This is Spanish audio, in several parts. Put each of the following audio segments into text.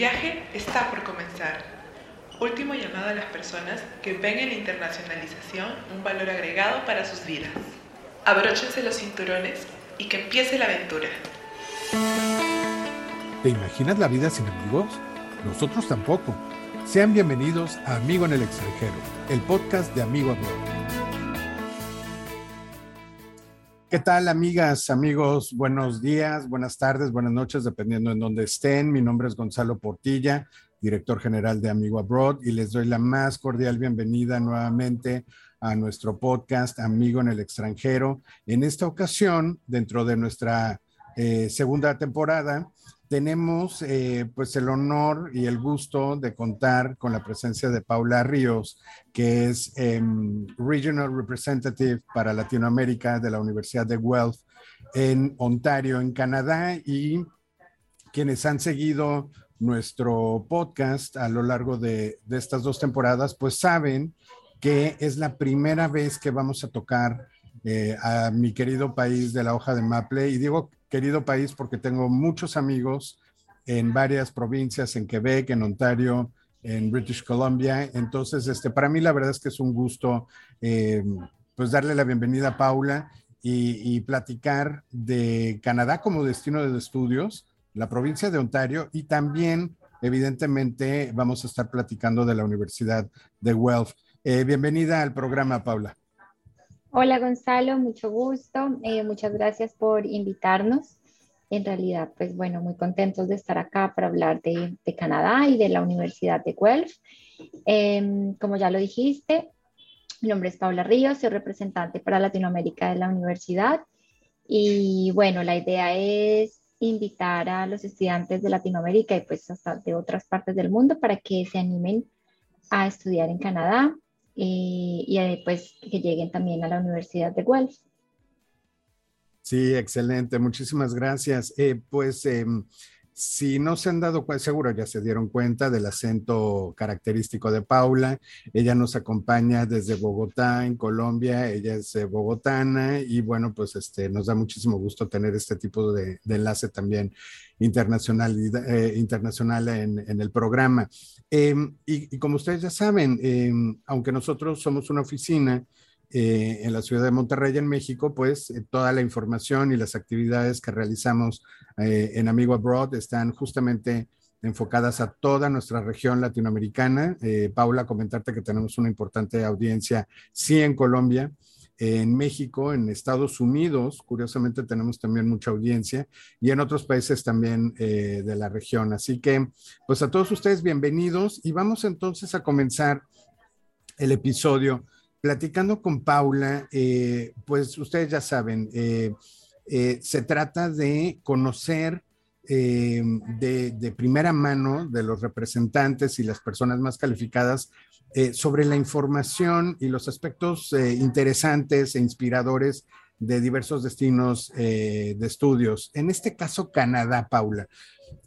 viaje está por comenzar. Último llamado a las personas que ven en la internacionalización un valor agregado para sus vidas. Abróchense los cinturones y que empiece la aventura. ¿Te imaginas la vida sin amigos? Nosotros tampoco. Sean bienvenidos a Amigo en el extranjero, el podcast de Amigo Abroad. ¿Qué tal, amigas, amigos? Buenos días, buenas tardes, buenas noches, dependiendo en dónde estén. Mi nombre es Gonzalo Portilla, director general de Amigo Abroad, y les doy la más cordial bienvenida nuevamente a nuestro podcast Amigo en el extranjero. En esta ocasión, dentro de nuestra eh, segunda temporada, tenemos eh, pues el honor y el gusto de contar con la presencia de Paula Ríos, que es em, Regional Representative para Latinoamérica de la Universidad de Guelph en Ontario, en Canadá, y quienes han seguido nuestro podcast a lo largo de, estas dos temporadas, pues saben que es la primera vez que vamos a tocar eh, a mi querido país de la hoja de Maple. Y digo querido país porque tengo muchos amigos en varias provincias, en Quebec, en Ontario, en British Columbia. Entonces, este, para mí la verdad es que es un gusto eh, pues darle la bienvenida a Paula y, platicar de Canadá como destino de estudios, la provincia de Ontario y también, evidentemente, vamos a estar platicando de la Universidad de Guelph. Eh, bienvenida al programa, Paula. Hola Gonzalo, mucho gusto. Eh, muchas gracias por invitarnos. En realidad, pues bueno, muy contentos de estar acá para hablar de, Canadá y de la Universidad de Guelph. Eh, como ya lo dijiste, mi nombre es Paula Ríos, soy representante para Latinoamérica de la universidad. Y bueno, la idea es invitar a los estudiantes de Latinoamérica y pues hasta de otras partes del mundo para que se animen a estudiar en Canadá y, y después que lleguen también a la Universidad de Guelph. Sí, excelente. Muchísimas gracias. Eh, pues eh, si no se han dado cuenta, seguro ya se dieron cuenta del acento característico de Paula. Ella nos acompaña desde Bogotá, en Colombia. Ella es eh, bogotana y bueno, pues este, nos da muchísimo gusto tener este tipo de, de enlace también internacional, eh, internacional en, en, el programa. Eh, y, y, como ustedes ya saben, eh, aunque nosotros somos una oficina, eh, en la ciudad de Monterrey, en México, pues eh, toda la información y las actividades que realizamos eh, en Amigo Abroad están justamente enfocadas a toda nuestra región latinoamericana. Paula, comentarte que tenemos una importante audiencia, sí, en Colombia, en México, en Estados Unidos, curiosamente tenemos también mucha audiencia, y en otros países también de la región. Así que, pues a todos ustedes, bienvenidos y vamos entonces a comenzar el episodio platicando con Paula, eh, pues ustedes ya saben, eh, eh, se trata de conocer de, primera mano de los representantes y las personas más calificadas sobre la información y los aspectos interesantes e inspiradores de diversos destinos de estudios. En este caso, Canadá, Paula.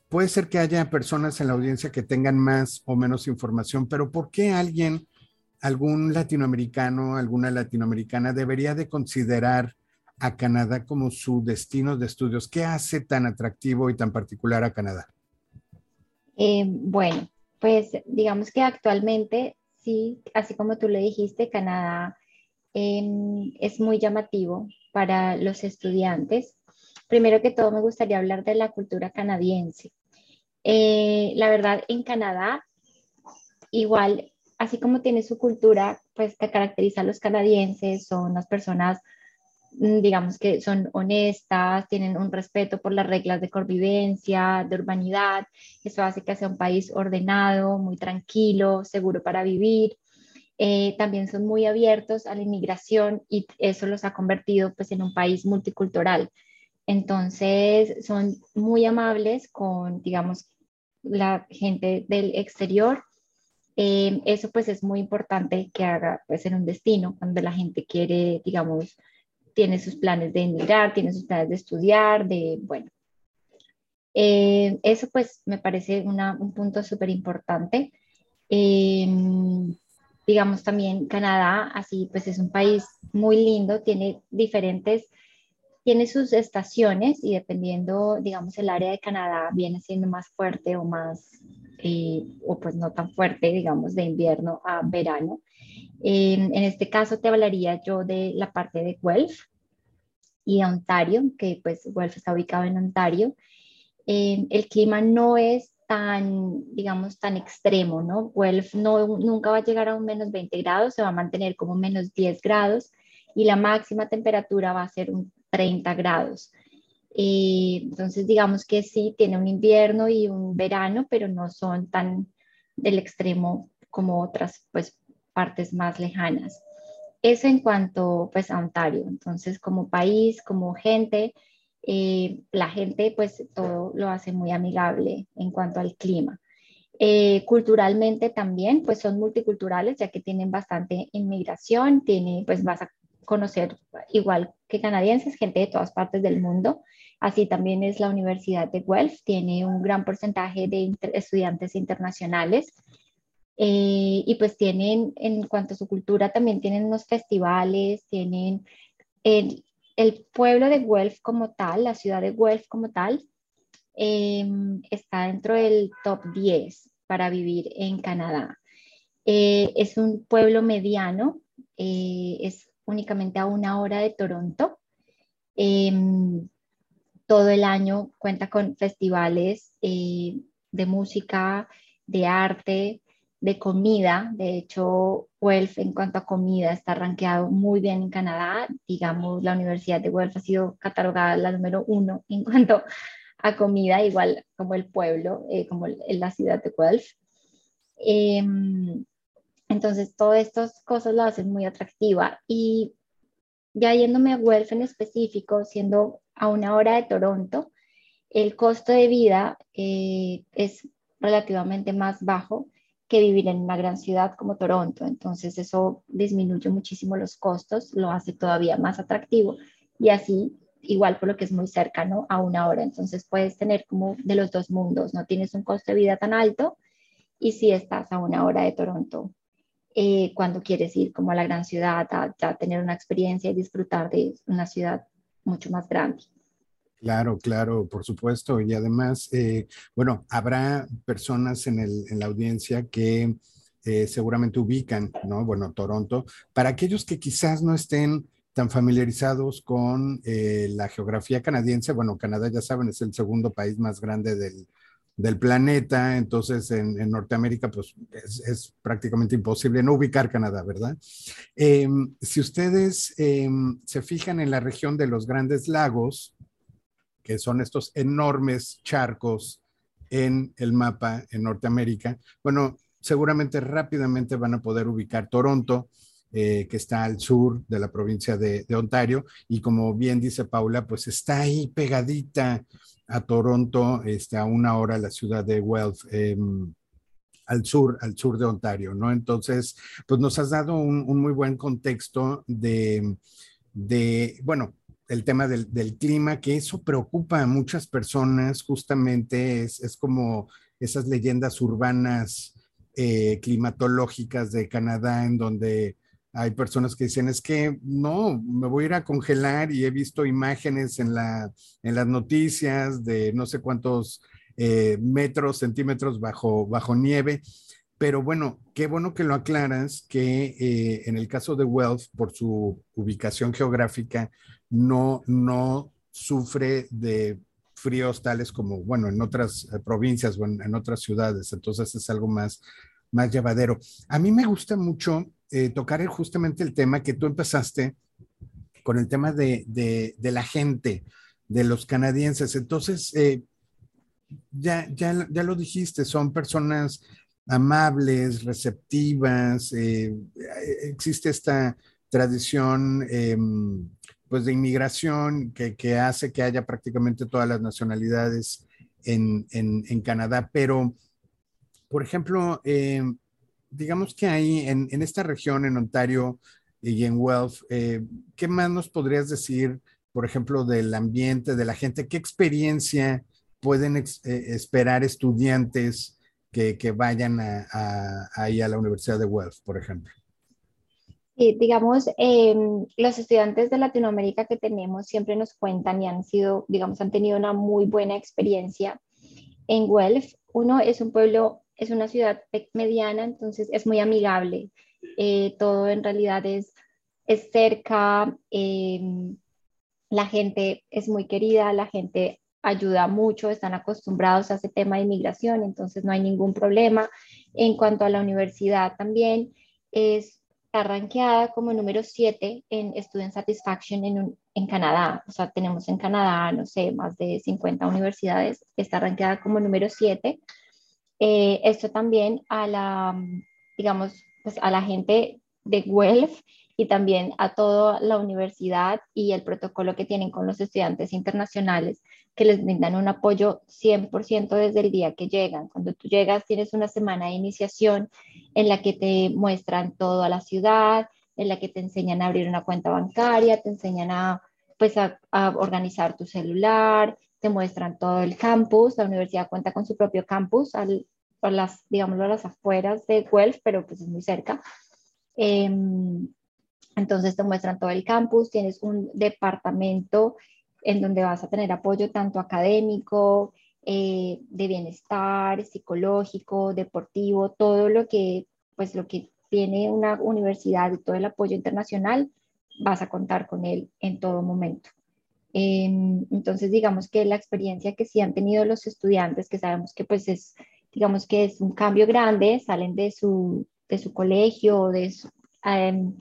Puede ser que haya personas en la audiencia que tengan más o menos información, pero ¿por qué alguien algún latinoamericano, alguna latinoamericana debería de considerar a Canadá como su destino de estudios? ¿Qué hace tan atractivo y tan particular a Canadá? Eh, bueno, pues digamos que actualmente, sí, así como tú le dijiste, Canadá eh, es muy llamativo para los estudiantes. Primero que todo, me gustaría hablar de la cultura canadiense. Eh, la verdad, en Canadá, igual así como tiene su cultura, pues que caracteriza a los canadienses, son las personas, mm, digamos que son honestas, tienen un respeto por las reglas de convivencia, de urbanidad, eso hace que sea un país ordenado, muy tranquilo, seguro para vivir. Eh, también son muy abiertos a la inmigración y eso los ha convertido pues en un país multicultural. Entonces son muy amables con, digamos, la gente del exterior eh, eso pues es muy importante que haga pues en un destino cuando la gente quiere, digamos, tiene sus planes de emigrar, tiene sus planes de estudiar, de, bueno. Eh, eso pues me parece una, un punto súper importante. Eh, digamos también Canadá, así pues es un país muy lindo, tiene diferentes, tiene sus estaciones y dependiendo, digamos, el área de Canadá viene siendo más fuerte o más eh, o pues no tan fuerte, digamos, de invierno a verano. en este caso te hablaría yo de la parte de Guelph y Ontario, que pues Guelph está ubicado en Ontario. el clima no es tan, digamos, tan extremo, ¿no? Guelph no, nunca va a llegar a un menos 20 grados, se va a mantener como menos 10 grados y la máxima temperatura va a ser un 30 grados. Eh, entonces, digamos que sí, tiene un invierno y un verano, pero no son tan del extremo como otras pues, partes más lejanas. Eso en cuanto pues, a Ontario. Entonces, como país, como gente, eh, la gente pues todo lo hace muy amigable en cuanto al clima. Eh, culturalmente también, pues son multiculturales, ya que tienen bastante inmigración, tiene, pues vas a conocer igual que canadienses, gente de todas partes del mundo. Así también es la Universidad de Guelph, tiene un gran porcentaje de estudiantes internacionales. Eh, y pues tienen, en cuanto a su cultura, también tienen unos festivales, tienen el, el pueblo de Guelph como tal, la ciudad de Guelph como tal, em, está dentro del top 10 para vivir en Canadá. Eh, es un pueblo mediano, eh, es únicamente a una hora de Toronto. Em, todo el año cuenta con festivales eh, de música, de arte, de comida. De hecho, Guelph en cuanto a comida está rankeado muy bien en Canadá. Digamos, la Universidad de Guelph ha sido catalogada la número uno en cuanto a comida, igual como el pueblo, eh, como la ciudad de Guelph. Em, entonces, todas estas cosas la hacen muy atractiva. Y ya yéndome a Guelph en específico, siendo a una hora de Toronto, el costo de vida eh, es relativamente más bajo que vivir en una gran ciudad como Toronto. Entonces eso disminuye muchísimo los costos, lo hace todavía más atractivo y así igual por lo que es muy cercano a una hora. Entonces puedes tener como de los dos mundos, no tienes un costo de vida tan alto y si estás a una hora de Toronto eh, cuando quieres ir como a la gran ciudad a, tener una experiencia y disfrutar de una ciudad mucho más grande. Claro, claro, por supuesto. Y además, eh, bueno, habrá personas en, el, en la audiencia que eh, seguramente ubican, ¿no? Bueno, Toronto. Para aquellos que quizás no estén tan familiarizados con la geografía canadiense, bueno, Canadá ya saben, es el segundo país más grande del, del planeta, entonces en, Norteamérica pues es, prácticamente imposible no ubicar Canadá, ¿verdad? Em, si ustedes em, se fijan en la región de los grandes lagos, que son estos enormes charcos en el mapa en Norteamérica, bueno, seguramente rápidamente van a poder ubicar Toronto, eh, que está al sur de la provincia de, Ontario, y como bien dice Paula, pues está ahí pegadita a Toronto, este, a una hora la ciudad de Guelph, em, al sur, al sur de Ontario, ¿no? Entonces, pues nos has dado un, muy buen contexto de, de bueno, el tema del, clima, que eso preocupa a muchas personas, justamente es, es como esas leyendas urbanas eh, climatológicas de Canadá, en donde hay personas que dicen, es que no, me voy a ir a congelar y he visto imágenes en, la, en las noticias de no sé cuántos eh, metros, centímetros bajo, bajo nieve. Pero bueno, qué bueno que lo aclaras, que eh, en el caso de Wealth, por su ubicación geográfica, no, no sufre de fríos tales como, bueno, en otras eh, provincias o en, otras ciudades. Entonces es algo más, más llevadero. A mí me gusta mucho eh, tocar justamente el tema que tú empezaste con el tema de, de, la gente, de los canadienses. Entonces, eh, ya, ya, ya lo dijiste, son personas amables, receptivas, eh, existe esta tradición em, pues de inmigración que, que, hace que haya prácticamente todas las nacionalidades en, en, en Canadá, pero, por ejemplo, em, digamos que ahí en, esta región, en Ontario y en Guelph, eh, ¿qué más nos podrías decir, por ejemplo, del ambiente, de la gente? ¿Qué experiencia pueden eh, esperar estudiantes que, vayan a, ahí a la Universidad de Guelph, por ejemplo? Sí, digamos, em, los estudiantes de Latinoamérica que tenemos siempre nos cuentan y han sido, digamos, han tenido una muy buena experiencia en Guelph. Uno es un pueblo es una ciudad mediana, entonces es muy amigable. Eh, todo en realidad es, es cerca, em, la gente es muy querida, la gente ayuda mucho, están acostumbrados a ese tema de inmigración, entonces no hay ningún problema. En cuanto a la universidad también, es arranqueada como número 7 en Student Satisfaction en, en, Canadá. O sea, tenemos en Canadá, no sé, más de 50 universidades, está arranqueada como número 7. Eh, esto también a la, digamos, pues a la gente de Guelph y también a toda la universidad y el protocolo que tienen con los estudiantes internacionales que les brindan un apoyo 100% desde el día que llegan. Cuando tú llegas tienes una semana de iniciación en la que te muestran toda la ciudad, en la que te enseñan a abrir una cuenta bancaria, te enseñan a, pues, a, organizar tu celular, te muestran todo el campus. La universidad cuenta con su propio campus, al, por las, digámoslo, las afueras de Guelph, pero pues es muy cerca. Em, entonces te muestran todo el campus, tienes un departamento en donde vas a tener apoyo tanto académico, eh, de bienestar, psicológico, deportivo, todo lo que, pues lo que tiene una universidad y todo el apoyo internacional, vas a contar con él en todo momento. Em, entonces, digamos que la experiencia que sí han tenido los estudiantes, que sabemos que pues es, digamos que es un cambio grande, salen de su, de su colegio, de su, em,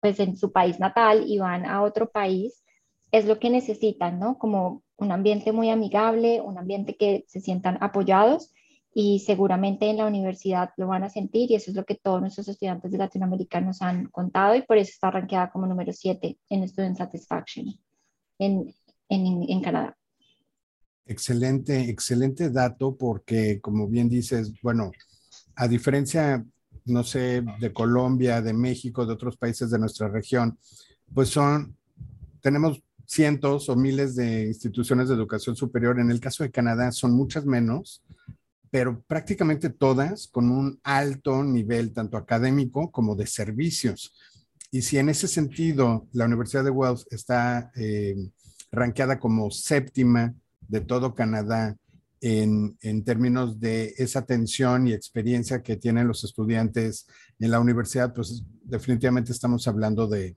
pues en su país natal y van a otro país, es lo que necesitan, ¿no? Como un ambiente muy amigable, un ambiente que se sientan apoyados y seguramente en la universidad lo van a sentir y eso es lo que todos nuestros estudiantes de Latinoamérica nos han contado y por eso está rankeada como número 7 en Student Satisfaction en, en, Canadá. Excelente, excelente dato porque como bien dices, bueno, a diferencia, no sé, de Colombia, de México, de otros países de nuestra región, pues son, tenemos cientos o miles de instituciones de educación superior. En el caso de Canadá son muchas menos, pero prácticamente todas con un alto nivel tanto académico como de servicios. Y si en ese sentido la Universidad de Wells está eh, rankeada como séptima de todo Canadá en, en, términos de esa atención y experiencia que tienen los estudiantes en la universidad, pues definitivamente estamos hablando de,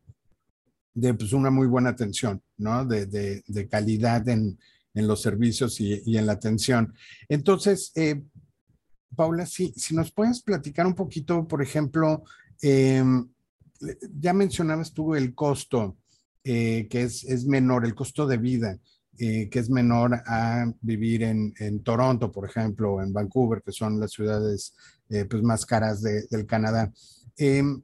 de pues, una muy buena atención, ¿no? De, de, de calidad en, en, los servicios y, y, en la atención. Entonces, eh, Paula, si, si nos puedes platicar un poquito, por ejemplo, eh, ya mencionabas tú el costo, eh, que es, es, menor, el costo de vida, eh, que es menor a vivir en, en, Toronto, por ejemplo, o en Vancouver, que son las ciudades eh, pues más caras de, del Canadá. Em,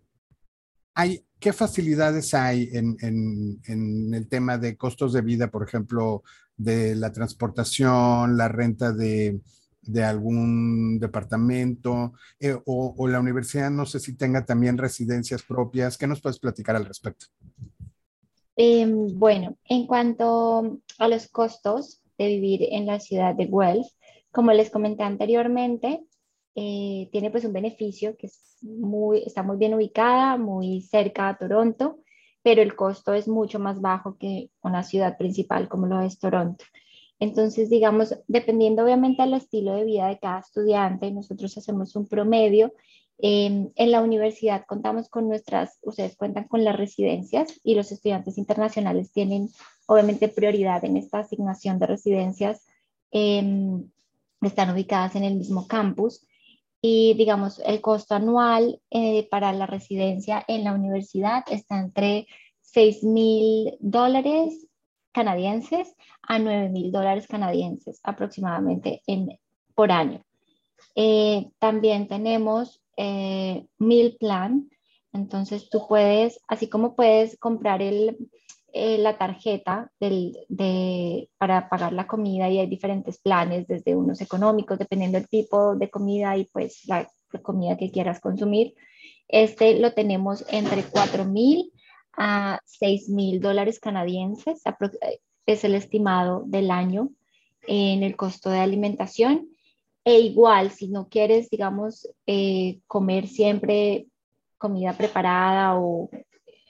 hay, ¿Qué facilidades hay en, el tema de costos de vida, por ejemplo, de la transportación, la renta de, algún departamento eh, o, la universidad, no sé si tenga también residencias propias? ¿Qué nos puedes platicar al respecto? Em, bueno, en cuanto a los costos de vivir en la ciudad de Guelph, como les comenté anteriormente, eh, tiene pues un beneficio que es muy, está muy bien ubicada, muy cerca a Toronto, pero el costo es mucho más bajo que una ciudad principal como lo es Toronto. Entonces, digamos, dependiendo obviamente del estilo de vida de cada estudiante, nosotros hacemos un promedio. en la universidad contamos con nuestras, ustedes cuentan con las residencias y los estudiantes internacionales tienen obviamente prioridad en esta asignación de residencias. Em, están ubicadas en el mismo campus y digamos el costo anual eh, para la residencia en la universidad está entre 6 mil dólares canadienses a 9 mil dólares canadienses aproximadamente en, por año. Eh, también tenemos eh, Meal Plan, entonces tú puedes, así como puedes comprar el, eh, la tarjeta del, de, para pagar la comida y hay diferentes planes, desde unos económicos, dependiendo del tipo de comida y pues la, comida que quieras consumir. Este lo tenemos entre 4 mil a 6 mil dólares canadienses, es el estimado del año en el costo de alimentación. E igual, si no quieres, digamos, eh, comer siempre comida preparada o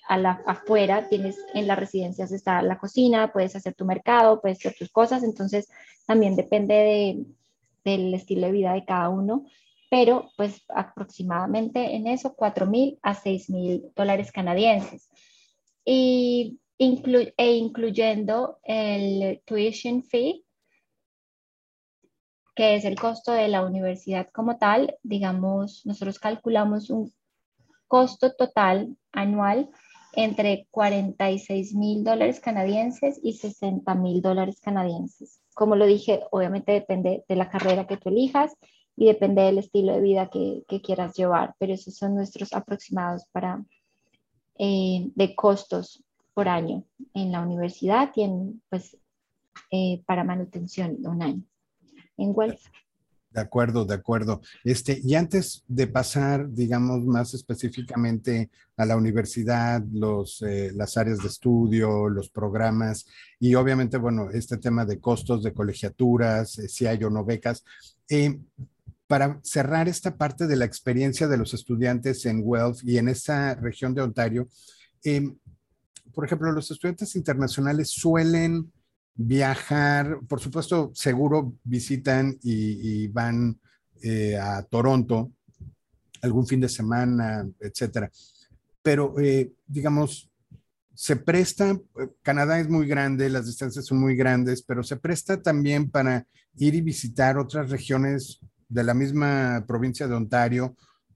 a la, afuera, tienes en las residencias está la cocina, puedes hacer tu mercado, puedes hacer tus cosas, entonces también depende de, del estilo de vida de cada uno, pero pues aproximadamente en eso 4 mil a 6 mil dólares canadienses. Y e incluyendo el tuition fee, que es el costo de la universidad como tal, digamos, nosotros calculamos un costo total anual entre 46 mil dólares canadienses y 60 mil dólares canadienses. Como lo dije, obviamente depende de la carrera que tú elijas y depende del estilo de vida que, quieras llevar, pero esos son nuestros aproximados para, eh, de costos por año en la universidad y en, pues, eh, para manutención de un año en Guelph. De acuerdo, de acuerdo. Este, y antes de pasar, digamos, más específicamente a la universidad, los, eh, las áreas de estudio, los programas y obviamente, bueno, este tema de costos de colegiaturas, eh, si hay o no becas. Eh, para cerrar esta parte de la experiencia de los estudiantes en Guelph y en esta región de Ontario, por ejemplo, los estudiantes internacionales suelen viajar, por supuesto, seguro visitan y, van eh, a Toronto algún fin de semana, etcétera. Pero, eh, digamos, se presta, Canadá es muy grande, las distancias son muy grandes, pero se presta también para ir y visitar otras regiones de la misma provincia de Ontario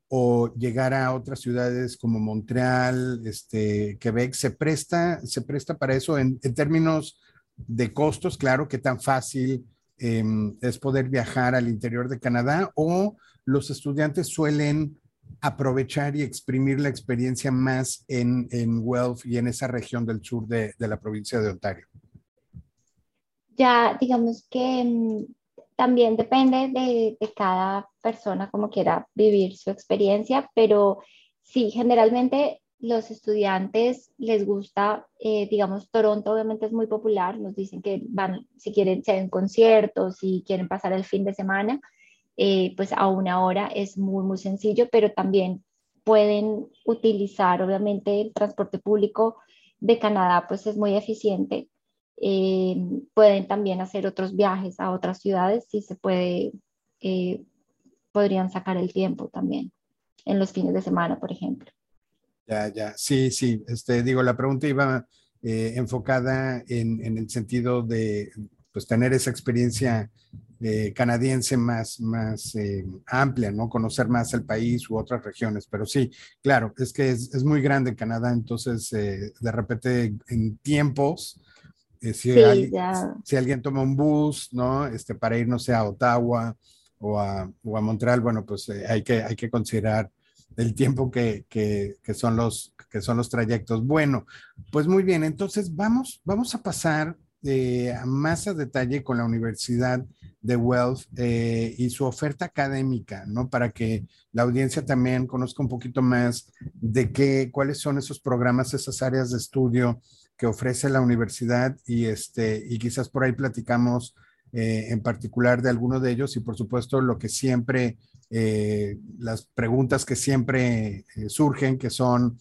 o llegar a otras ciudades como Montreal, este, Quebec, se presta, se presta para eso en, términos de costos, claro, que tan fácil em, es poder viajar al interior de Canadá o los estudiantes suelen aprovechar y exprimir la experiencia más en, en Guelph y en esa región del sur de, de la provincia de Ontario. Ya, digamos que em, también depende de, cada persona como quiera vivir su experiencia, pero sí, generalmente los estudiantes les gusta, eh, digamos, Toronto obviamente es muy popular, nos dicen que van, si quieren, si hay conciertos, si quieren pasar el fin de semana, eh, pues a una hora es muy, muy sencillo, pero también pueden utilizar, obviamente, el transporte público de Canadá, pues es muy eficiente eh, pueden también hacer otros viajes a otras ciudades si se puede, eh, podrían sacar el tiempo también en los fines de semana, por ejemplo. Ya, ya, sí, sí, este, digo, la pregunta iba eh, enfocada en, en, el sentido de pues, tener esa experiencia canadiense más, más amplia, ¿no? Conocer más el país u otras regiones, pero sí, claro, es que es, es muy grande Canadá, entonces de repente en tiempos eh, si, alguien, toma un bus, ¿no? Este, para ir, no sé, a Ottawa o a, o a Montreal, bueno, pues eh, hay, que, hay que considerar el tiempo que, que, que, son los, que son los trayectos. Bueno, pues muy bien, entonces vamos, vamos a pasar eh, más a detalle con la Universidad de Wealth y su oferta académica, ¿no? Para que la audiencia también conozca un poquito más de qué, cuáles son esos programas, esas áreas de estudio que ofrece la universidad y, este, y quizás por ahí platicamos eh, en particular de alguno de ellos y por supuesto lo que siempre, eh, las preguntas que siempre eh, surgen, que son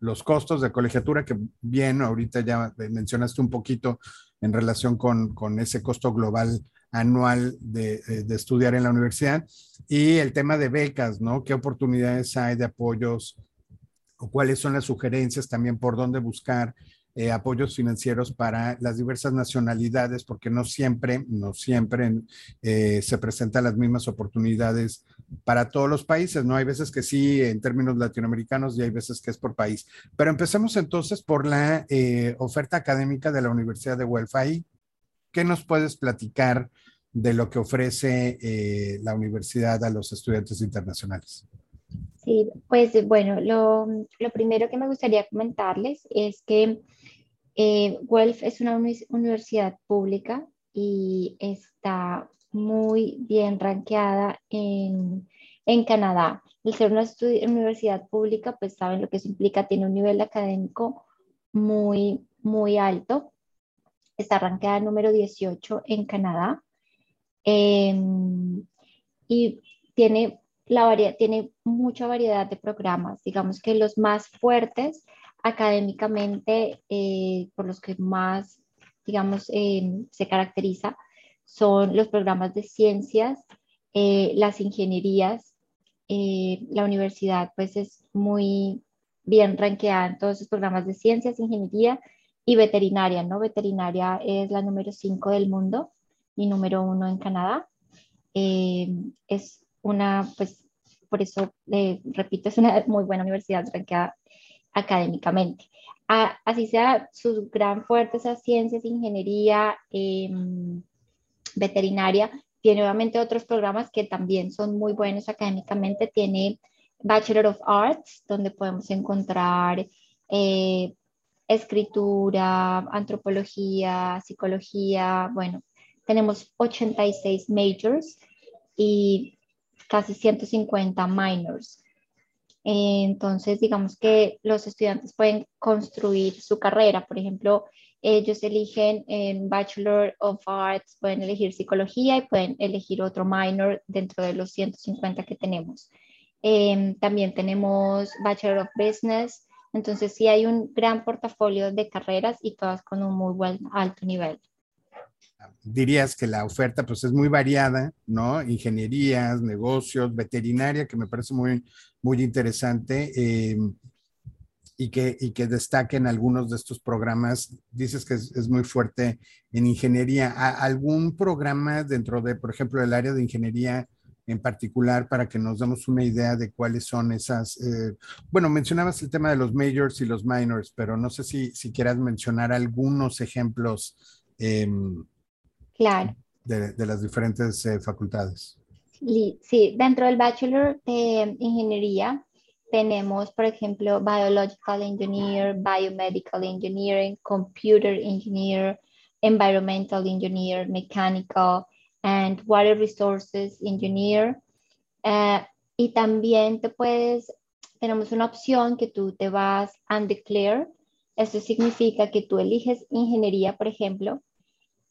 los costos de colegiatura, que bien, ahorita ya mencionaste un poquito en relación con, con ese costo global anual de, de, estudiar en la universidad y el tema de becas, ¿no? ¿Qué oportunidades hay de apoyos o cuáles son las sugerencias también por dónde buscar eh, apoyos financieros para las diversas nacionalidades, porque no siempre, no siempre eh, se presentan las mismas oportunidades para todos los países, ¿no? Hay veces que sí, en términos latinoamericanos, y hay veces que es por país. Pero empecemos entonces por la eh, oferta académica de la Universidad de Guelph. ¿Qué nos puedes platicar de lo que ofrece la universidad a los estudiantes internacionales? Sí, pues bueno, lo, lo, primero que me gustaría comentarles es que eh, Guelph es una universidad pública y está muy bien rankeada en, en Canadá. El ser una universidad pública, pues saben lo que eso implica, tiene un nivel académico muy, muy alto. Está rankeada número 18 en Canadá. Em, y tiene la tiene mucha variedad de programas. Digamos que los más fuertes académicamente, eh, por los que más, digamos, eh, se caracteriza, son los programas de ciencias, eh, las ingenierías. Eh, la universidad pues es muy bien ranqueada en todos esos programas de ciencias, ingeniería y veterinaria, ¿no? Veterinaria es la número 5 del mundo y número 1 en Canadá. Es una, pues, por eso, repito, es una muy buena universidad ranqueada académicamente. así sea, su gran fuerte es ciencias, ingeniería, em, veterinaria, tiene obviamente otros programas que también son muy buenos académicamente. Tiene Bachelor of Arts, donde podemos encontrar eh, escritura, antropología, psicología. Bueno, tenemos 86 majors y casi 150 minors. Entonces, digamos que los estudiantes pueden construir su carrera. Por ejemplo, ellos eligen en Bachelor of Arts, pueden elegir psicología y pueden elegir otro minor dentro de los 150 que tenemos. Em, también tenemos Bachelor of Business, entonces sí hay un gran portafolio de carreras y todas con un muy buen alto nivel. Dirías que la oferta pues es muy variada, ¿no? Ingenierías, negocios, veterinaria, que me parece muy, muy interesante. Eh, y que, y que destaquen algunos de estos programas. Dices que es, muy fuerte en ingeniería. ¿Algún programa dentro de, por ejemplo, el área de ingeniería en particular para que nos demos una idea de cuáles son esas? Eh, bueno, mencionabas el tema de los majors y los minors, pero no sé si, si quieras mencionar algunos ejemplos em, claro. de, de, las diferentes eh, facultades. Sí, dentro del Bachelor de Ingeniería tenemos, por ejemplo, Biological Engineer, Biomedical Engineering, Computer Engineer, Environmental Engineer, Mechanical, and Water Resources Engineer. Eh, y también te puedes, tenemos una opción que tú te vas undeclare. Eso significa que tú eliges ingeniería, por ejemplo.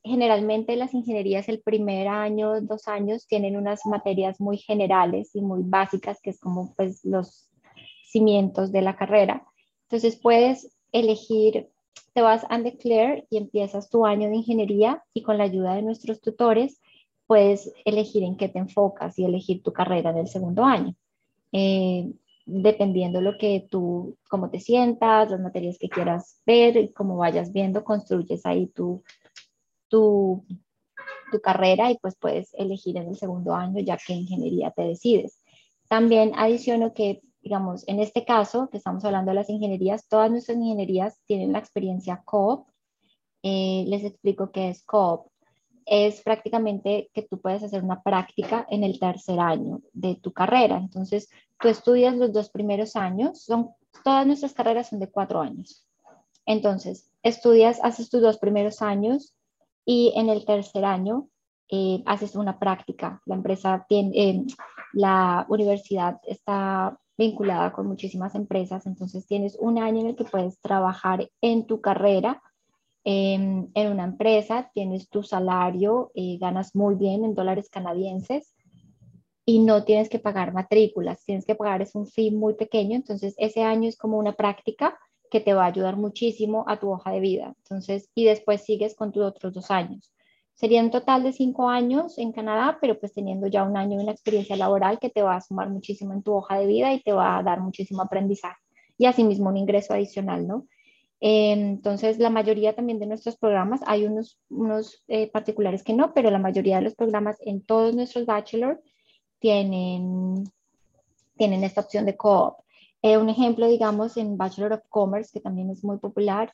Generalmente las ingenierías el primer año, dos años, tienen unas materias muy generales y muy básicas, que es como pues los cimientos de la carrera. Entonces puedes elegir, te vas a Declare y empiezas tu año de ingeniería y con la ayuda de nuestros tutores puedes elegir en qué te enfocas y elegir tu carrera en el segundo año. Eh, dependiendo lo que tú, cómo te sientas, las materias que quieras ver, y como vayas viendo, construyes ahí tu, tu, carrera y pues puedes elegir en el segundo año ya que ingeniería te decides. También adiciono que digamos, en este caso, que estamos hablando de las ingenierías, todas nuestras ingenierías tienen la experiencia COOP. Eh, les explico qué es COOP. Es prácticamente que tú puedes hacer una práctica en el tercer año de tu carrera. Entonces, tú estudias los dos primeros años, son, todas nuestras carreras son de cuatro años. Entonces, estudias, haces tus dos primeros años y en el tercer año eh, haces una práctica. La empresa tiene, eh, la universidad está vinculada con muchísimas empresas, entonces tienes un año en el que puedes trabajar en tu carrera em, en una empresa, tienes tu salario, eh, ganas muy bien en dólares canadienses y no tienes que pagar matrículas, tienes que pagar es un fee muy pequeño, entonces ese año es como una práctica que te va a ayudar muchísimo a tu hoja de vida, entonces y después sigues con tus otros dos años. Sería un total de cinco años en Canadá, pero pues teniendo ya un año de una experiencia laboral que te va a sumar muchísimo en tu hoja de vida y te va a dar muchísimo aprendizaje y asimismo un ingreso adicional, ¿no? Entonces, la mayoría también de nuestros programas, hay unos, unos eh, particulares que no, pero la mayoría de los programas en todos nuestros bachelor tienen, tienen esta opción de co-op. Eh, un ejemplo, digamos, en Bachelor of Commerce, que también es muy popular,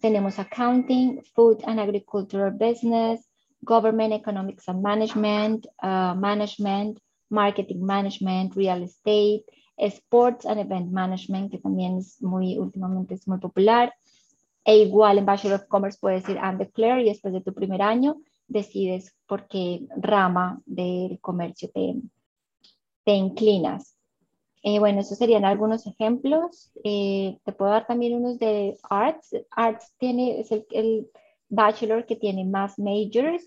tenemos Accounting, Food and Agricultural Business, Government Economics and Management, uh, Management, Marketing Management, Real Estate, Sports and Event Management, que también es muy, últimamente es muy popular. E igual en Bachelor of Commerce puedes decir Undeclared y después de tu primer año decides por qué rama del comercio te, te inclinas. Eh, bueno, esos serían algunos ejemplos. Eh, te puedo dar también unos de Arts. Arts tiene, es el, el bachelor que tiene más majors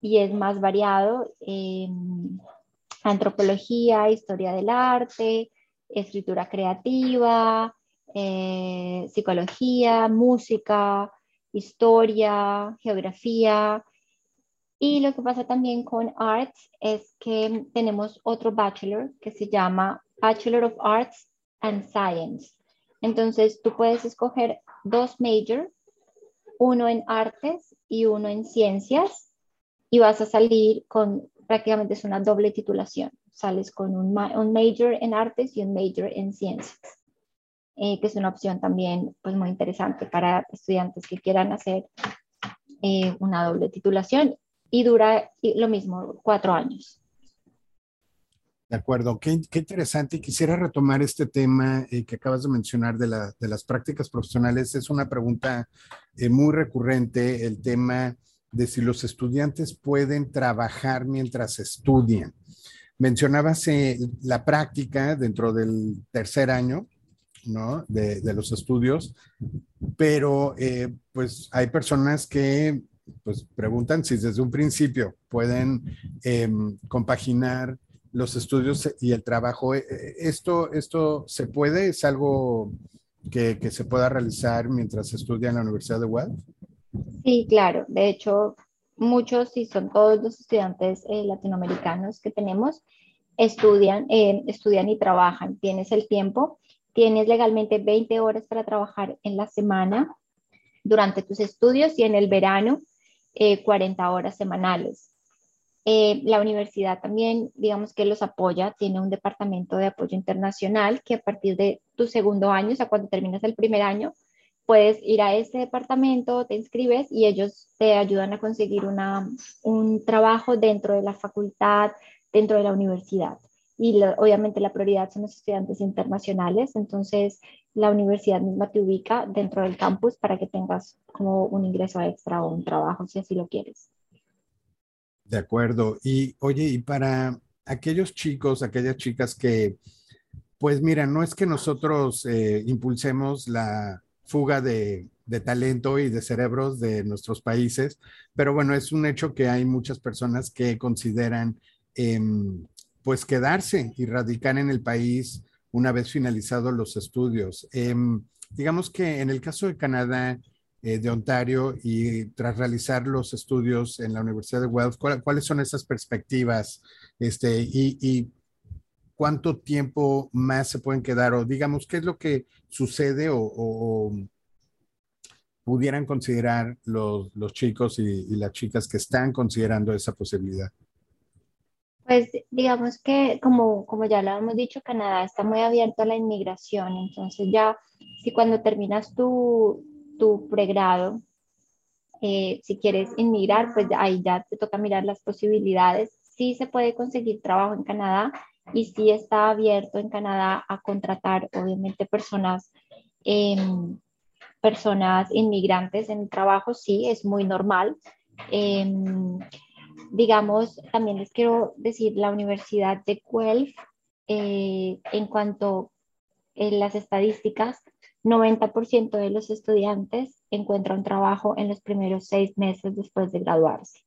y es más variado en antropología, historia del arte, escritura creativa, eh, psicología, música, historia, geografía. Y lo que pasa también con Arts es que tenemos otro bachelor que se llama Bachelor of Arts and Science. Entonces, tú puedes escoger dos major, uno en artes y uno en ciencias, y vas a salir con prácticamente es una doble titulación. Sales con un, major en artes y un major en ciencias, eh, que es una opción también pues, muy interesante para estudiantes que quieran hacer eh, una doble titulación y dura lo mismo, cuatro años. De acuerdo, qué, interesante. Y quisiera retomar este tema eh, que acabas de mencionar de, las prácticas profesionales. Es una pregunta eh, muy recurrente, el tema de si los estudiantes pueden trabajar mientras estudian. Mencionabas eh, la práctica dentro del tercer año, ¿no? De, de los estudios, pero pues hay personas que pues preguntan si desde un principio pueden em, compaginar los estudios y el trabajo. Eh, eh, ¿Esto, esto se puede? ¿Es algo que, se pueda realizar mientras estudia en la Universidad de Guelph? Sí, claro. De hecho, muchos y son todos los estudiantes eh, latinoamericanos que tenemos estudian, estudian y trabajan. Tienes el tiempo, tienes legalmente 20 horas para trabajar en la semana durante tus estudios y en el verano 40 horas semanales. Eh, la universidad también, digamos que los apoya, tiene un departamento de apoyo internacional que a partir de tu segundo año, o sea, cuando terminas el primer año, puedes ir a ese departamento, te inscribes y ellos te ayudan a conseguir una, un trabajo dentro de la facultad, dentro de la universidad. Y obviamente la prioridad son los estudiantes internacionales, entonces la universidad misma te ubica dentro del campus para que tengas como un ingreso extra o un trabajo, si así lo quieres. De acuerdo. Y oye, y para aquellos chicos, aquellas chicas que, pues mira, no es que nosotros eh, impulsemos la fuga de, talento y de cerebros de nuestros países, pero bueno, es un hecho que hay muchas personas que consideran em, pues quedarse y radicar en el país una vez finalizados los estudios. Em, digamos que en el caso de Canadá, eh, de Ontario y tras realizar los estudios en la Universidad de Guelph, ¿cuáles son esas perspectivas este, y, cuánto tiempo más se pueden quedar o digamos, qué es lo que sucede o, pudieran considerar los, chicos y, y, las chicas que están considerando esa posibilidad? Pues digamos que, como, como ya lo hemos dicho, Canadá está muy abierto a la inmigración, entonces ya si cuando terminas tu, tu pregrado, eh, si quieres inmigrar, pues ahí ya te toca mirar las posibilidades. Sí se puede conseguir trabajo en Canadá y sí está abierto en Canadá a contratar, obviamente, personas, em, personas inmigrantes en trabajo, sí, es muy normal. Em, digamos, también les quiero decir, la Universidad de Guelph, eh, en cuanto a las estadísticas, 90% de los estudiantes encuentran trabajo en los primeros seis meses después de graduarse.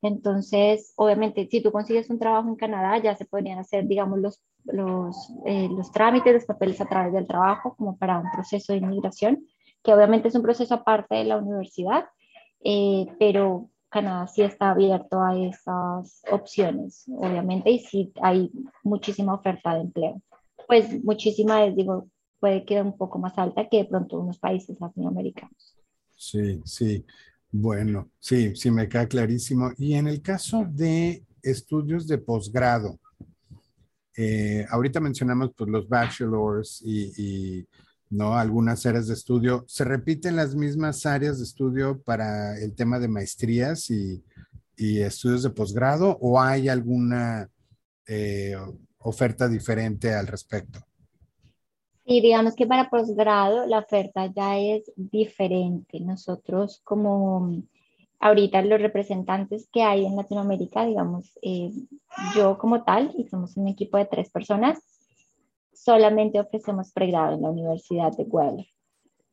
Entonces, obviamente, si tú consigues un trabajo en Canadá, ya se podrían hacer, digamos, los, los, eh, los trámites, los papeles a través del trabajo, como para un proceso de inmigración, que obviamente es un proceso aparte de la universidad, eh, pero Canadá sí está abierto a esas opciones, obviamente, y sí hay muchísima oferta de empleo. Pues muchísima, digo, puede quedar un poco más alta que de pronto unos países latinoamericanos. Sí, sí. Bueno, sí, sí me queda clarísimo. Y en el caso de estudios de posgrado, eh, ahorita mencionamos pues, los bachelors y, ¿no? algunas áreas de estudio. ¿Se repiten las mismas áreas de estudio para el tema de maestrías y, estudios de posgrado o hay alguna eh, oferta diferente al respecto? Y digamos que para posgrado la oferta ya es diferente. Nosotros como ahorita los representantes que hay en Latinoamérica, digamos, eh, yo como tal, y somos un equipo de tres personas, solamente ofrecemos pregrado en la Universidad de Guelph.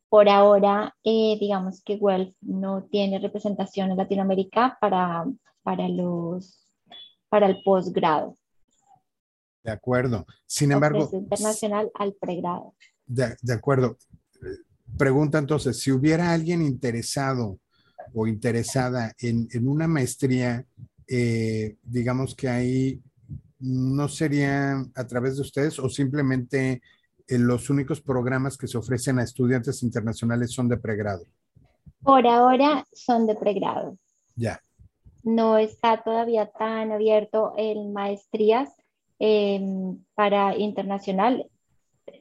Por ahora, eh, digamos que Guelph no tiene representación en Latinoamérica para, para, los, para el posgrado. De acuerdo. Sin embargo. internacional al pregrado. De, acuerdo. Pregunta entonces, si hubiera alguien interesado o interesada en, una maestría, eh, digamos que ahí no sería a través de ustedes o simplemente eh, los únicos programas que se ofrecen a estudiantes internacionales son de pregrado? Por ahora son de pregrado. Ya. No está todavía tan abierto en maestrías em, para internacional.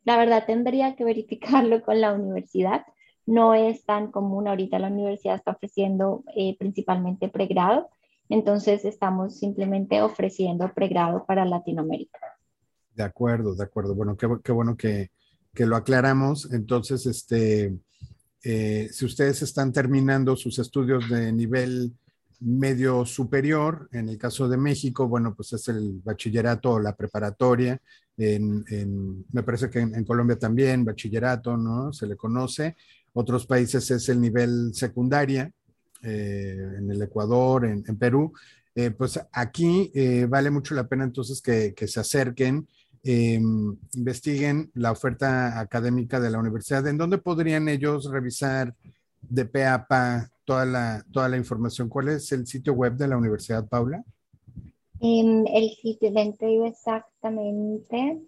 La verdad tendría que verificarlo con la universidad. No es tan común ahorita la universidad está ofreciendo eh, principalmente pregrado, entonces estamos simplemente ofreciendo pregrado para Latinoamérica. De acuerdo, de acuerdo. Bueno, qué, bueno que, que, lo aclaramos. Entonces, este, eh, si ustedes están terminando sus estudios de nivel medio superior, en el caso de México, bueno, pues es el bachillerato o la preparatoria. En, me parece que en, Colombia también, bachillerato, ¿no? Se le conoce. Otros países es el nivel secundaria, eh, en el Ecuador, en, Perú. Eh, pues aquí vale mucho la pena entonces que, que se acerquen Em, investiguen la oferta académica de la universidad, ¿en dónde podrían ellos revisar de pe a pa toda la, toda la información? ¿Cuál es el sitio web de la Universidad, Paula? En el sitio, dentro exactamente.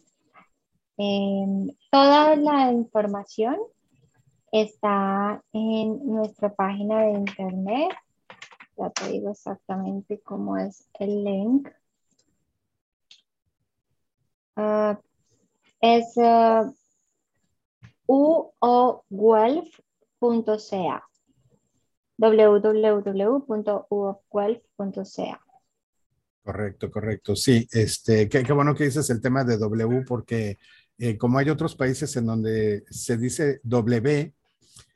Em, toda la información está en nuestra página de internet. Ya te digo exactamente cómo es el link. Uh, es uh, uowelf.ca www.uowelf.ca Correcto, correcto. Sí, este, qué, bueno que dices el tema de W, porque eh, como hay otros países en donde se dice W,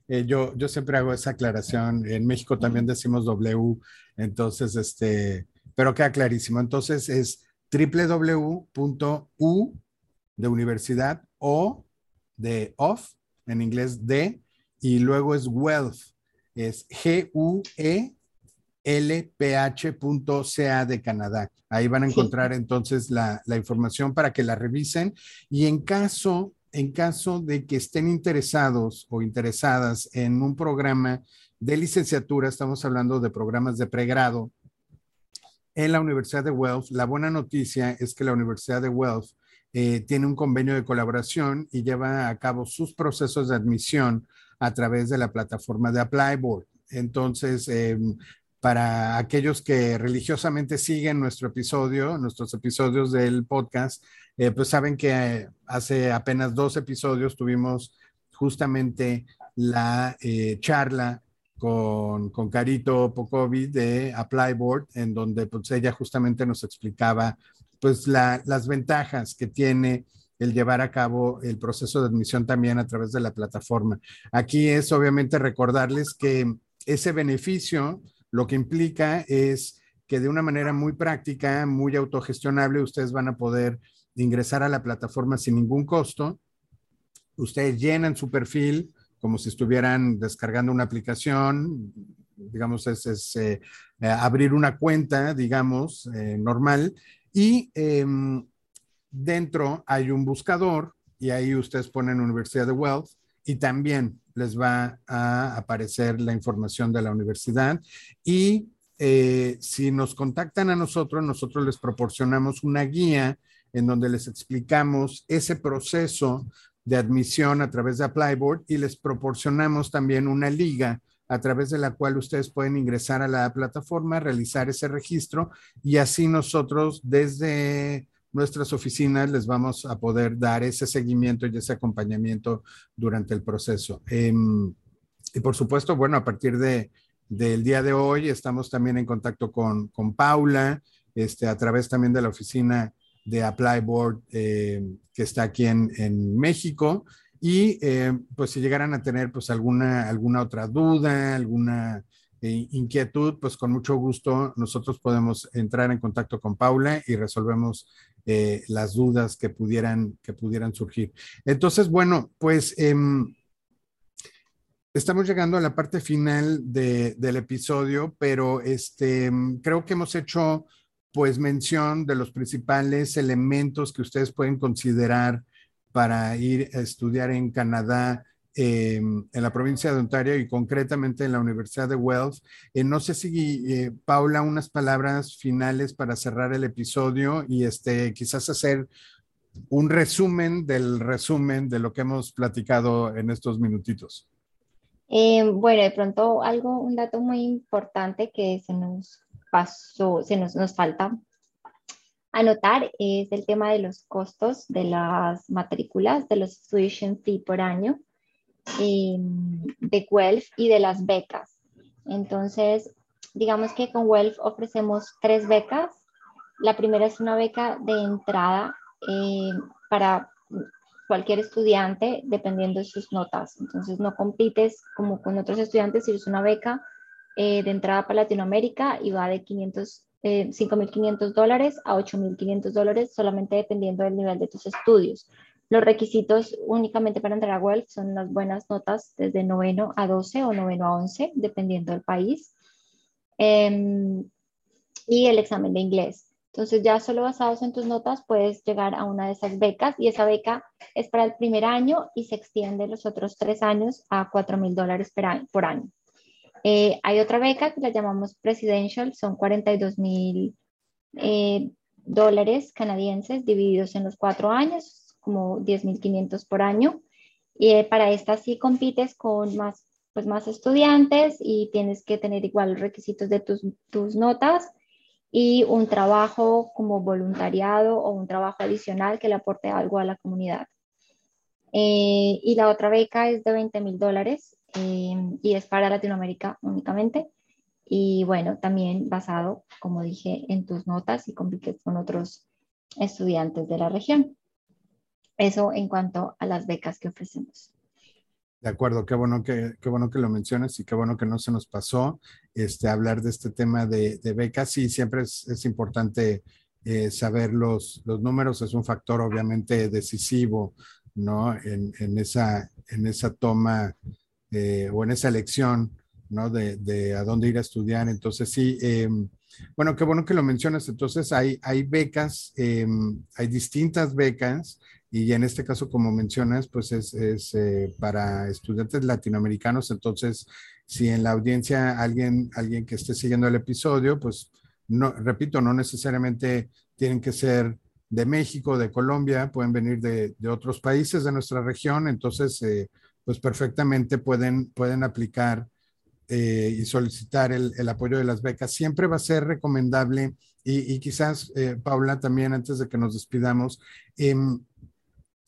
eh, yo, yo siempre hago esa aclaración. En México también decimos W, entonces, este, pero queda clarísimo. Entonces es www.u de universidad o de off, en inglés de, y luego es wealth, es G-U-E-L-P-H.ca de Canadá. Ahí van a encontrar entonces la, la, información para que la revisen y en caso, en caso de que estén interesados o interesadas en un programa de licenciatura, estamos hablando de programas de pregrado, en la Universidad de Guelph. La buena noticia es que la Universidad de Guelph eh, tiene un convenio de colaboración y lleva a cabo sus procesos de admisión a través de la plataforma de Applyboard. Entonces, em, para aquellos que religiosamente siguen nuestro episodio, nuestros episodios del podcast, eh, pues saben que hace apenas dos episodios tuvimos justamente la eh, charla con, con Carito Pocovi de Applyboard, en donde pues ella justamente nos explicaba pues las ventajas que tiene el llevar a cabo el proceso de admisión también a través de la plataforma. Aquí es obviamente recordarles que ese beneficio lo que implica es que de una manera muy práctica, muy autogestionable, ustedes van a poder ingresar a la plataforma sin ningún costo. Ustedes llenan su perfil, como si estuvieran descargando una aplicación, digamos, es, eh, eh, abrir una cuenta, digamos, eh, normal, y em, dentro hay un buscador y ahí ustedes ponen Universidad de Wealth y también les va a aparecer la información de la universidad. Y si nos contactan a nosotros, nosotros les proporcionamos una guía en donde les explicamos ese proceso de admisión a través de Applyboard y les proporcionamos también una liga a través de la cual ustedes pueden ingresar a la plataforma, realizar ese registro y así nosotros desde nuestras oficinas les vamos a poder dar ese seguimiento y ese acompañamiento durante el proceso. Em, y por supuesto, bueno, a partir de, del día de hoy estamos también en contacto con, con Paula, este, a través también de la oficina de Applyboard eh, que está aquí en, en México. Y eh, pues si llegaran a tener pues alguna, alguna otra duda, alguna eh, inquietud, pues con mucho gusto nosotros podemos entrar en contacto con Paula y resolvemos las dudas que pudieran, que pudieran surgir. Entonces, bueno, pues em, estamos llegando a la parte final de, del episodio, pero este, creo que hemos hecho pues mención de los principales elementos que ustedes pueden considerar para ir a estudiar en Canadá em, en la provincia de Ontario y concretamente en la Universidad de Wells. Eh, no sé si, eh, Paula, unas palabras finales para cerrar el episodio y este, quizás hacer un resumen del resumen de lo que hemos platicado en estos minutitos. Eh, bueno, de pronto algo, un dato muy importante que se nos pasó, se nos, nos falta anotar es el tema de los costos de las matrículas, de los tuition fee por año em, de Guelph y de las becas. Entonces, digamos que con Guelph ofrecemos tres becas. La primera es una beca de entrada eh, para cualquier estudiante dependiendo de sus notas. Entonces no compites como con otros estudiantes si es una beca eh, de entrada para Latinoamérica y va de 500, 5.500 eh, dólares a 8.500 dólares solamente dependiendo del nivel de tus estudios. Los requisitos únicamente para entrar a Guelph son las buenas notas desde noveno a 12 o noveno a 11, dependiendo del país. Em, y el examen de inglés. Entonces ya solo basados en tus notas puedes llegar a una de esas becas y esa beca es para el primer año y se extiende los otros tres años a cuatro mil dólares por año. Eh, hay otra beca que la llamamos Presidential, son 42 mil eh, dólares canadienses divididos en los cuatro años, como 10.500 por año. Y eh, para esta sí compites con más, pues más estudiantes y tienes que tener igual los requisitos de tus, tus notas y un trabajo como voluntariado o un trabajo adicional que le aporte algo a la comunidad. Eh, y la otra beca es de 20 mil dólares eh, y es para Latinoamérica únicamente. Y bueno, también basado, como dije, en tus notas y compites con otros estudiantes de la región. Eso en cuanto a las becas que ofrecemos. De acuerdo, qué bueno que, qué bueno que lo mencionas y qué bueno que no se nos pasó este, hablar de este tema de, becas. Sí, siempre es, es importante eh, saber los, los, números, es un factor obviamente decisivo, ¿no? En, en esa, en esa toma eh, o en esa elección, ¿no? De, de, a dónde ir a estudiar. Entonces, sí, em, bueno, qué bueno que lo mencionas. Entonces, hay, hay becas, hay distintas becas y en este caso, como mencionas, pues es, eh, para estudiantes latinoamericanos. Entonces, si en la audiencia alguien, alguien que esté siguiendo el episodio, pues no, repito, no necesariamente tienen que ser de México, de Colombia, pueden venir de, otros países de nuestra región. Entonces, eh, pues perfectamente pueden, pueden aplicar eh, y solicitar el, apoyo de las becas. Siempre va a ser recomendable y, quizás, Paula, también antes de que nos despidamos, em,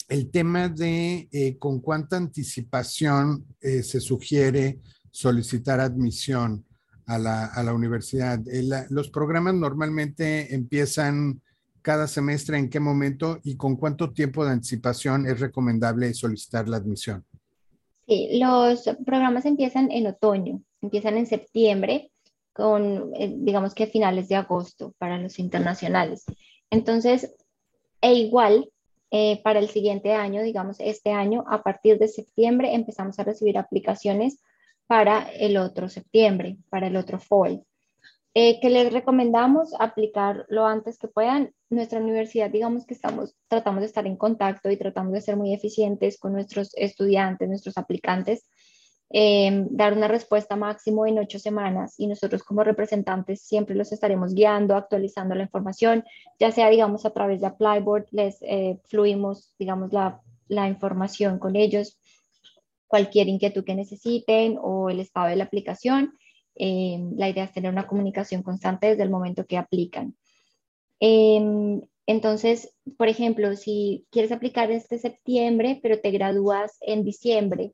el tema de eh, con cuánta anticipación eh, se sugiere solicitar admisión a la, universidad. Eh, los programas normalmente empiezan cada semestre, en qué momento y con cuánto tiempo de anticipación es recomendable solicitar la admisión. Sí, los programas empiezan en otoño, empiezan en septiembre, con digamos que finales de agosto para los internacionales. Entonces, e igual eh, para el siguiente año, digamos este año, a partir de septiembre empezamos a recibir aplicaciones para el otro septiembre, para el otro fall. Eh, que les recomendamos aplicar lo antes que puedan. Nuestra universidad, digamos que estamos, tratamos de estar en contacto y tratamos de ser muy eficientes con nuestros estudiantes, nuestros aplicantes Em, dar una respuesta máximo en ocho semanas y nosotros como representantes siempre los estaremos guiando, actualizando la información, ya sea, digamos, a través de Applyboard, les eh, fluimos, digamos, la, la información con ellos, cualquier inquietud que necesiten o el estado de la aplicación. Em, la idea es tener una comunicación constante desde el momento que aplican. Em, entonces, por ejemplo, si quieres aplicar este septiembre, pero te gradúas en diciembre,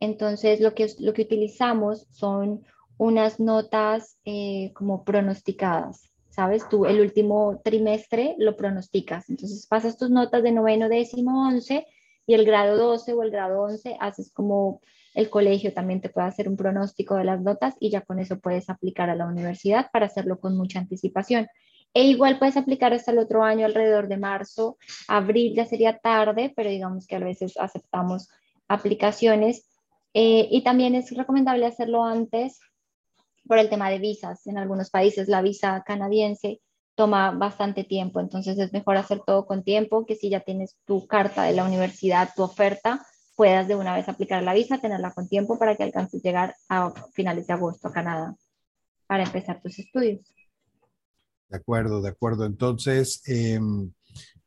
entonces, lo que, lo que utilizamos son unas notas eh, como pronosticadas, ¿sabes? Tú el último trimestre lo pronosticas. Entonces, pasas tus notas de noveno, décimo, once y el grado 12 o el grado 11 haces como el colegio también te puede hacer un pronóstico de las notas y ya con eso puedes aplicar a la universidad para hacerlo con mucha anticipación. E igual puedes aplicar hasta el otro año, alrededor de marzo, abril ya sería tarde, pero digamos que a veces aceptamos aplicaciones eh, y también es recomendable hacerlo antes por el tema de visas. En algunos países la visa canadiense toma bastante tiempo, entonces es mejor hacer todo con tiempo que si ya tienes tu carta de la universidad, tu oferta, puedas de una vez aplicar la visa, tenerla con tiempo para que alcances llegar a finales de agosto a Canadá para empezar tus estudios. De acuerdo, de acuerdo. Entonces, em,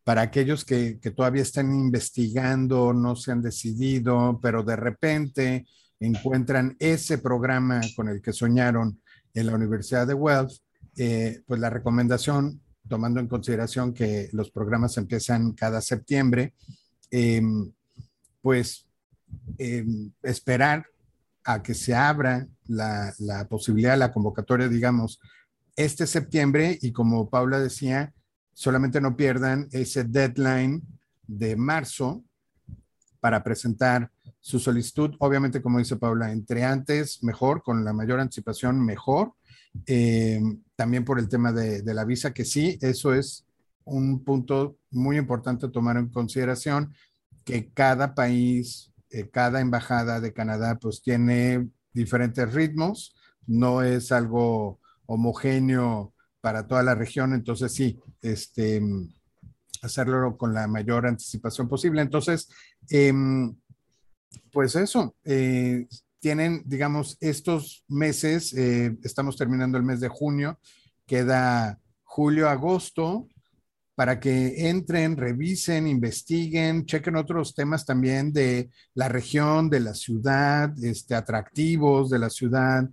para aquellos que, todavía están investigando, no se han decidido, pero de repente encuentran ese programa con el que soñaron en la Universidad de Wells, eh, pues la recomendación, tomando en consideración que los programas empiezan cada septiembre, em, pues em, esperar a que se abra la, la posibilidad, la convocatoria, digamos, este septiembre y como Paula decía, solamente no pierdan ese deadline de marzo para presentar su solicitud. Obviamente, como dice Paula, entre antes, mejor, con la mayor anticipación, mejor. Eh, también por el tema de, la visa, que sí, eso es un punto muy importante tomar en consideración, que cada país, eh, cada embajada de Canadá, pues tiene diferentes ritmos, no es algo homogéneo para toda la región, entonces sí, este, hacerlo con la mayor anticipación posible. Entonces, em, pues eso, eh, tienen, digamos, estos meses, eh, estamos terminando el mes de junio, queda julio, agosto, para que entren, revisen, investiguen, chequen otros temas también de la región, de la ciudad, este, atractivos de la ciudad,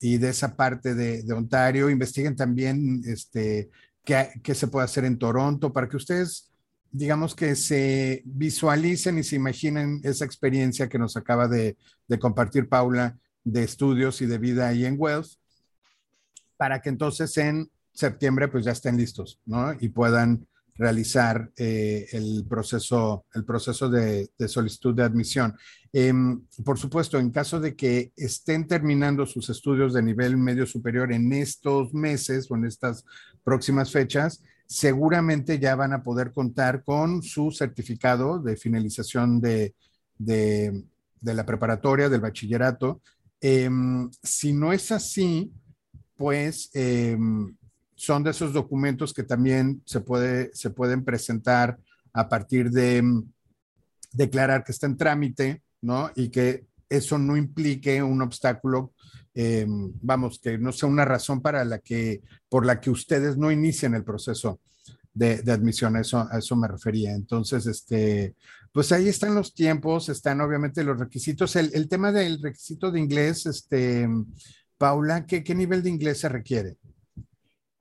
y de esa parte de, Ontario. Investiguen también este, qué, se puede hacer en Toronto para que ustedes, digamos que se visualicen y se imaginen esa experiencia que nos acaba de, de compartir Paula de estudios y de vida ahí en Wells, para que entonces en septiembre pues ya estén listos, ¿no? Y puedan realizar eh, el proceso, el proceso de, solicitud de admisión. Em, por supuesto, en caso de que estén terminando sus estudios de nivel medio superior en estos meses o en estas próximas fechas, seguramente ya van a poder contar con su certificado de finalización de, la preparatoria, del bachillerato. Em, si no es así, pues em, son de esos documentos que también se, puede, se pueden presentar a partir de mm, declarar que está en trámite, ¿no? Y que eso no implique un obstáculo, eh, vamos, que no sea una razón para la que, por la que ustedes no inicien el proceso de, admisión, a eso, eso me refería. Entonces, este, pues ahí están los tiempos, están obviamente los requisitos. El, el tema del requisito de inglés, este, Paula, ¿qué, ¿qué nivel de inglés se requiere?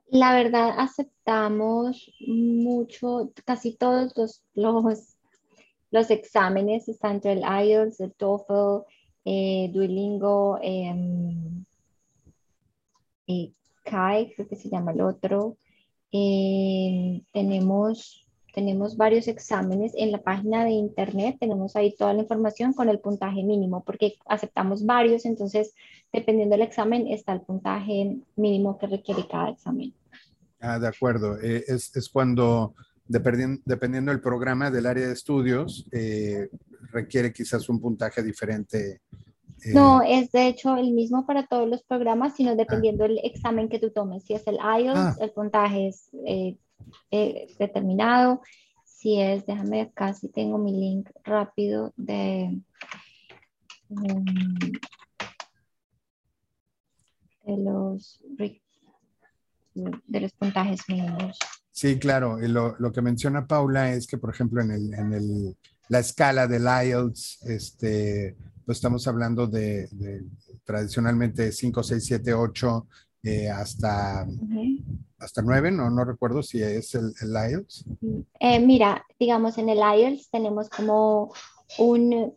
La verdad, aceptamos mucho, casi todos los, los, los exámenes, tanto el IELTS, el TOEFL, eh, Duolingo, em, eh, CAI, creo que se llama el otro. Em, tenemos tenemos varios exámenes en la página de internet, tenemos ahí toda la información con el puntaje mínimo, porque aceptamos varios, entonces dependiendo del examen está el puntaje mínimo que requiere cada examen. Ah, de acuerdo. Eh, es, es, cuando, dependiendo, dependiendo del programa del área de estudios, eh, requiere quizás un puntaje diferente. Eh. No, es de hecho el mismo para todos los programas, sino dependiendo del examen que tú tomes. Si es el IELTS, ah. el puntaje es eh, determinado. Si es, déjame acá, si tengo mi link rápido de, um, de los de los puntajes mínimos. Sí, claro. lo, lo, que menciona Paula es que, por ejemplo, en, el, en el, la escala del IELTS, este, pues estamos hablando de, de tradicionalmente 5, 6, 7, 8 eh, hasta, hasta 9, no, no recuerdo si es el, el IELTS. Eh, mira, digamos en el IELTS tenemos como un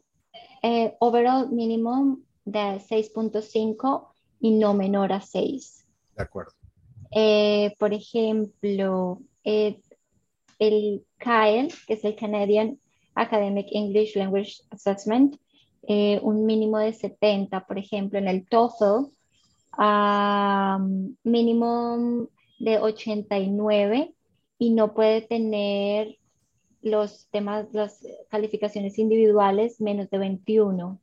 eh, overall minimum de 6.5 y no menor a 6. De acuerdo. por ejemplo, el CAEL, que es el Canadian Academic English Language Assessment, un mínimo de 70, por ejemplo, en el TOEFL a mínimo de 89 y no puede tener los temas, las calificaciones individuales menos de 21.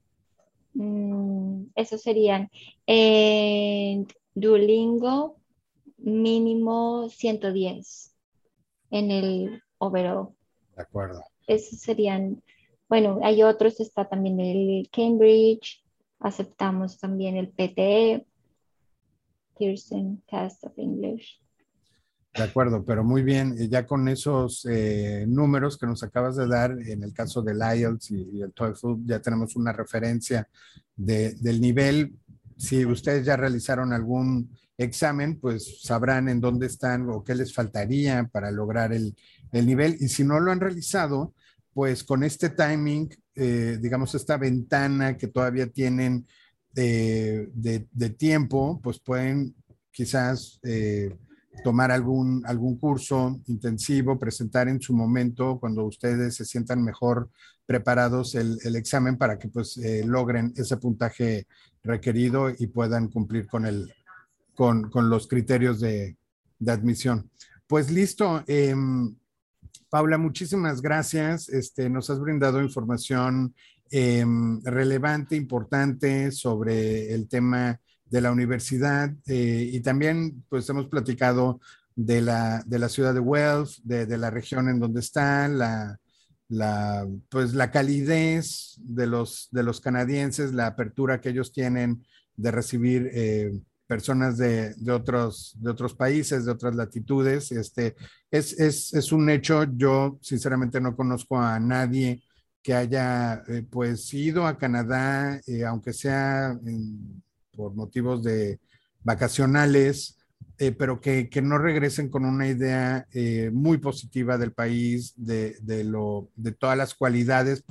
Mm, eso serían en Duolingo mínimo 110 en el overall. De acuerdo. Esos serían bueno, hay otros, está también el Cambridge, aceptamos también el PTE, Pearson Test of English. De acuerdo, pero muy bien, ya con esos eh, números que nos acabas de dar, en el caso del IELTS y, el TOEFL, ya tenemos una referencia del nivel. Si ustedes ya realizaron algún examen, pues sabrán en dónde están o qué les faltaría para lograr el, nivel. Y si no lo han realizado, pues con este timing, eh, digamos, esta ventana que todavía tienen de, tiempo, pues pueden quizás... Eh, tomar algún, algún curso intensivo, presentar en su momento, cuando ustedes se sientan mejor preparados el, el examen para que pues eh, logren ese puntaje requerido y puedan cumplir con, el, con, con los criterios de, de, admisión. Pues listo. Em, Paula, muchísimas gracias. Este, nos has brindado información em, relevante, importante sobre el tema de la universidad eh, y también pues hemos platicado de la, de la ciudad de Wells, de, de, la región en donde está, la, la, pues la calidez de los, de los canadienses, la apertura que ellos tienen de recibir eh, personas de, de, otros, de otros países, de otras latitudes. Este, es, es, es, un hecho, yo sinceramente no conozco a nadie que haya eh, pues ido a Canadá, aunque sea por motivos de vacacionales, eh, pero que, que, no regresen con una idea eh, muy positiva del país, de, de, lo, de todas las cualidades.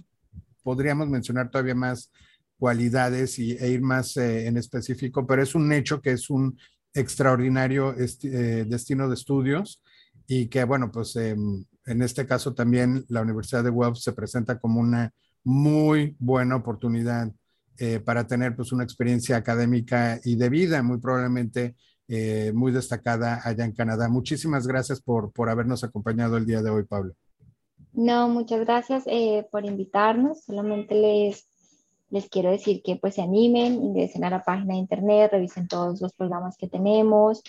Podríamos mencionar todavía más cualidades y, e ir más eh, en específico, pero es un hecho que es un extraordinario destino de estudios y que, bueno, pues em, en este caso también la Universidad de Guelph se presenta como una muy buena oportunidad eh, para tener pues una experiencia académica y de vida muy probablemente eh, muy destacada allá en Canadá. Muchísimas gracias por, por habernos acompañado el día de hoy, Pablo. No, muchas gracias eh, por invitarnos. Solamente les, les quiero decir que pues se animen, ingresen a la página de internet, revisen todos los programas que tenemos,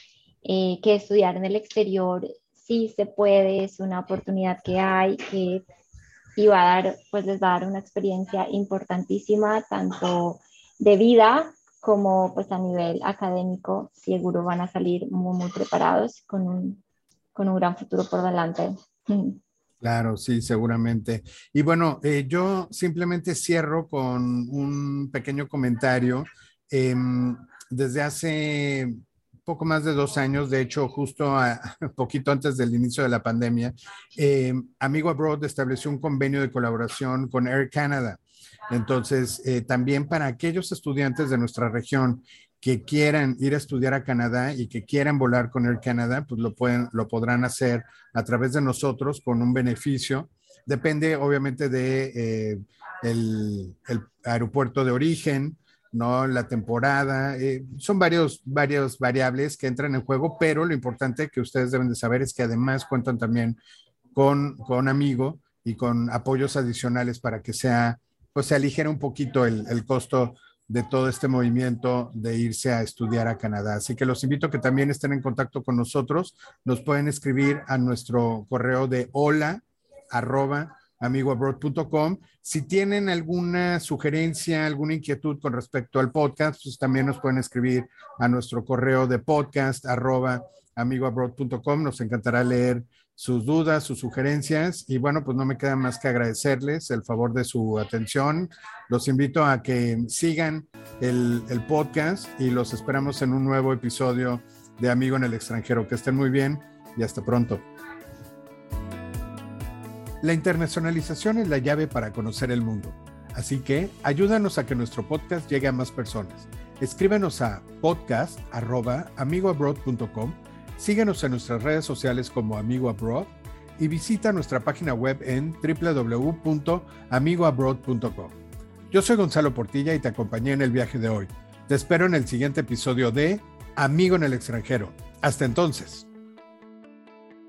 que estudiar en el exterior sí se puede, es una oportunidad que hay, que y va a dar, pues les va a dar una experiencia importantísima, tanto de vida como pues a nivel académico, seguro van a salir muy, muy preparados con un, con un gran futuro por delante. Claro, sí, seguramente. Y bueno, eh, yo simplemente cierro con un pequeño comentario. Em, desde hace poco más de dos años, de hecho, justo a, poquito antes del inicio de la pandemia, eh, Amigo Abroad estableció un convenio de colaboración con Air Canada. Entonces, eh, también para aquellos estudiantes de nuestra región que quieran ir a estudiar a Canadá y que quieran volar con Air Canada, pues lo, pueden, lo podrán hacer a través de nosotros con un beneficio. Depende obviamente de eh, el, el aeropuerto de origen, ¿no? La temporada, eh, son varios, varios variables que entran en juego, pero lo importante que ustedes deben de saber es que además cuentan también con, con Amigo y con apoyos adicionales para que sea, pues se aligere un poquito el, el costo de todo este movimiento de irse a estudiar a Canadá. Así que los invito a que también estén en contacto con nosotros. Nos pueden escribir a nuestro correo de hola arroba amigoabroad.com. Si tienen alguna sugerencia, alguna inquietud con respecto al podcast, pues también nos pueden escribir a nuestro correo de podcast arroba amigoabroad.com. Nos encantará leer sus dudas, sus sugerencias y bueno, pues no me queda más que agradecerles el favor de su atención. Los invito a que sigan el, el podcast y los esperamos en un nuevo episodio de Amigo en el extranjero. Que estén muy bien y hasta pronto. La internacionalización es la llave para conocer el mundo. Así que ayúdanos a que nuestro podcast llegue a más personas. Escríbenos a podcast.amigoabroad.com, síguenos en nuestras redes sociales como Amigo Abroad y visita nuestra página web en www.amigoabroad.com. Yo soy Gonzalo Portilla y te acompañé en el viaje de hoy. Te espero en el siguiente episodio de Amigo en el extranjero. Hasta entonces.